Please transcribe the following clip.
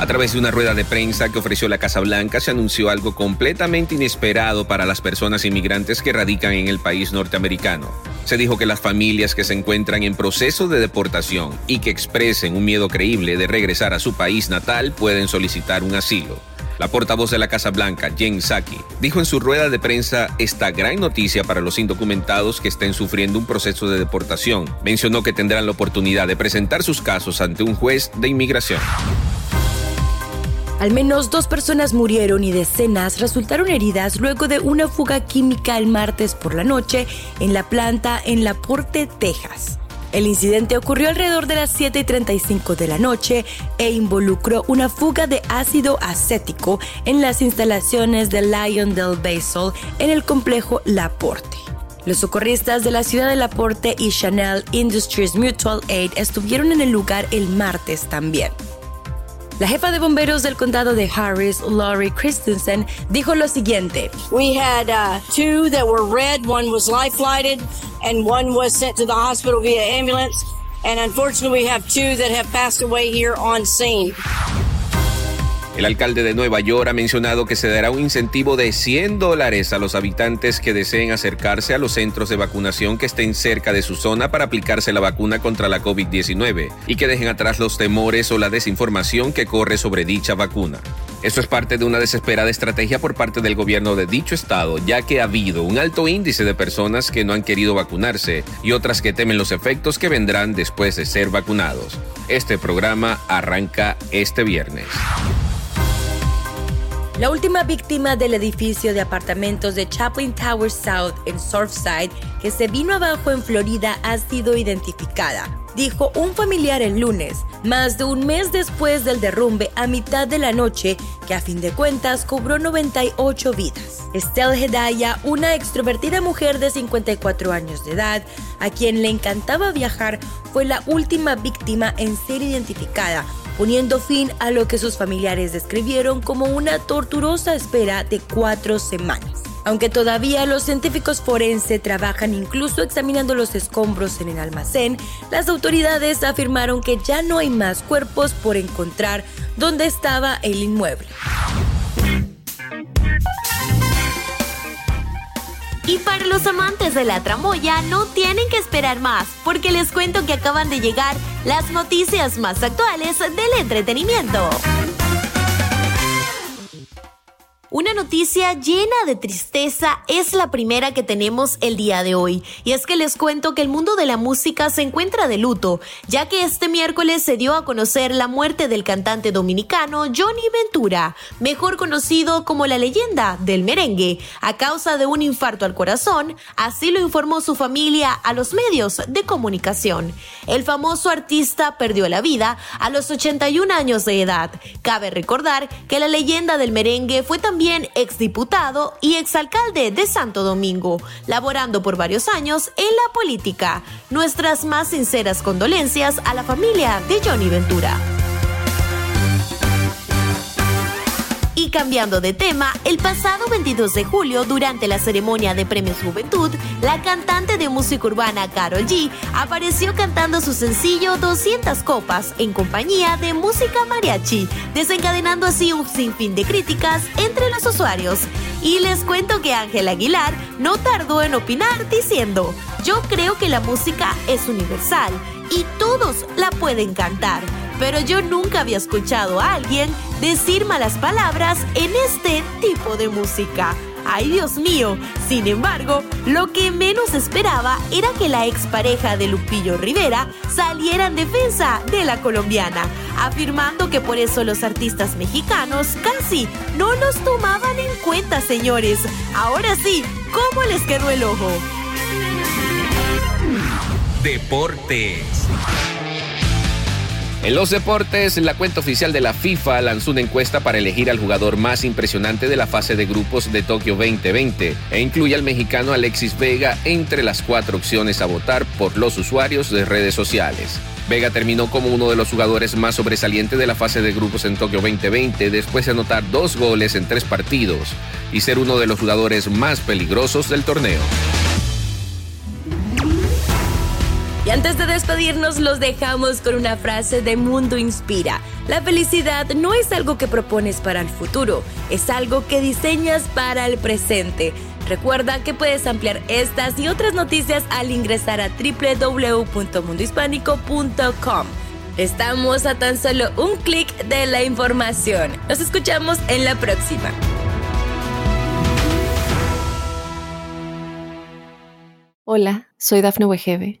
A través de una rueda de prensa que ofreció la Casa Blanca se anunció algo completamente inesperado para las personas inmigrantes que radican en el país norteamericano. Se dijo que las familias que se encuentran en proceso de deportación y que expresen un miedo creíble de regresar a su país natal pueden solicitar un asilo. La portavoz de la Casa Blanca, Jen Psaki, dijo en su rueda de prensa esta gran noticia para los indocumentados que estén sufriendo un proceso de deportación. Mencionó que tendrán la oportunidad de presentar sus casos ante un juez de inmigración. Al menos dos personas murieron y decenas resultaron heridas luego de una fuga química el martes por la noche en la planta en La Porte, Texas. El incidente ocurrió alrededor de las 7:35 de la noche e involucró una fuga de ácido acético en las instalaciones de Lion del Basel en el complejo La Porte. Los socorristas de la ciudad de La Porte y Chanel Industries Mutual Aid estuvieron en el lugar el martes también. La jefa de bomberos del condado de Harris, Laurie Christensen, dijo lo siguiente. We had uh, two that were red, one was life flighted, and one was sent to the hospital via ambulance. And unfortunately, we have two that have passed away here on scene. El alcalde de Nueva York ha mencionado que se dará un incentivo de 100 dólares a los habitantes que deseen acercarse a los centros de vacunación que estén cerca de su zona para aplicarse la vacuna contra la COVID-19 y que dejen atrás los temores o la desinformación que corre sobre dicha vacuna. Esto es parte de una desesperada estrategia por parte del gobierno de dicho estado, ya que ha habido un alto índice de personas que no han querido vacunarse y otras que temen los efectos que vendrán después de ser vacunados. Este programa arranca este viernes. La última víctima del edificio de apartamentos de Chaplin Tower South en Surfside, que se vino abajo en Florida, ha sido identificada, dijo un familiar el lunes, más de un mes después del derrumbe a mitad de la noche, que a fin de cuentas cobró 98 vidas. Estelle Hedaya, una extrovertida mujer de 54 años de edad, a quien le encantaba viajar, fue la última víctima en ser identificada poniendo fin a lo que sus familiares describieron como una torturosa espera de cuatro semanas. Aunque todavía los científicos forenses trabajan incluso examinando los escombros en el almacén, las autoridades afirmaron que ya no hay más cuerpos por encontrar donde estaba el inmueble. Para los amantes de la tramoya no tienen que esperar más, porque les cuento que acaban de llegar las noticias más actuales del entretenimiento. Una noticia llena de tristeza es la primera que tenemos el día de hoy, y es que les cuento que el mundo de la música se encuentra de luto, ya que este miércoles se dio a conocer la muerte del cantante dominicano Johnny Ventura, mejor conocido como la leyenda del merengue, a causa de un infarto al corazón, así lo informó su familia a los medios de comunicación. El famoso artista perdió la vida a los 81 años de edad. Cabe recordar que la leyenda del merengue fue también también exdiputado y exalcalde de Santo Domingo, laborando por varios años en la política. Nuestras más sinceras condolencias a la familia de Johnny Ventura. Y cambiando de tema, el pasado 22 de julio, durante la ceremonia de Premios Juventud, la cantante de música urbana Carol G apareció cantando su sencillo 200 copas en compañía de música mariachi, desencadenando así un sinfín de críticas entre los usuarios. Y les cuento que Ángel Aguilar no tardó en opinar diciendo, yo creo que la música es universal y todos la pueden cantar pero yo nunca había escuchado a alguien decir malas palabras en este tipo de música. ¡Ay, Dios mío! Sin embargo, lo que menos esperaba era que la expareja de Lupillo Rivera saliera en defensa de la colombiana, afirmando que por eso los artistas mexicanos casi no los tomaban en cuenta, señores. Ahora sí, ¿cómo les quedó el ojo? Deportes. En los deportes, la cuenta oficial de la FIFA lanzó una encuesta para elegir al jugador más impresionante de la fase de grupos de Tokio 2020 e incluye al mexicano Alexis Vega entre las cuatro opciones a votar por los usuarios de redes sociales. Vega terminó como uno de los jugadores más sobresalientes de la fase de grupos en Tokio 2020 después de anotar dos goles en tres partidos y ser uno de los jugadores más peligrosos del torneo. Y antes de despedirnos, los dejamos con una frase de Mundo Inspira. La felicidad no es algo que propones para el futuro, es algo que diseñas para el presente. Recuerda que puedes ampliar estas y otras noticias al ingresar a www.mundohispánico.com. Estamos a tan solo un clic de la información. Nos escuchamos en la próxima. Hola, soy Dafne Wegebe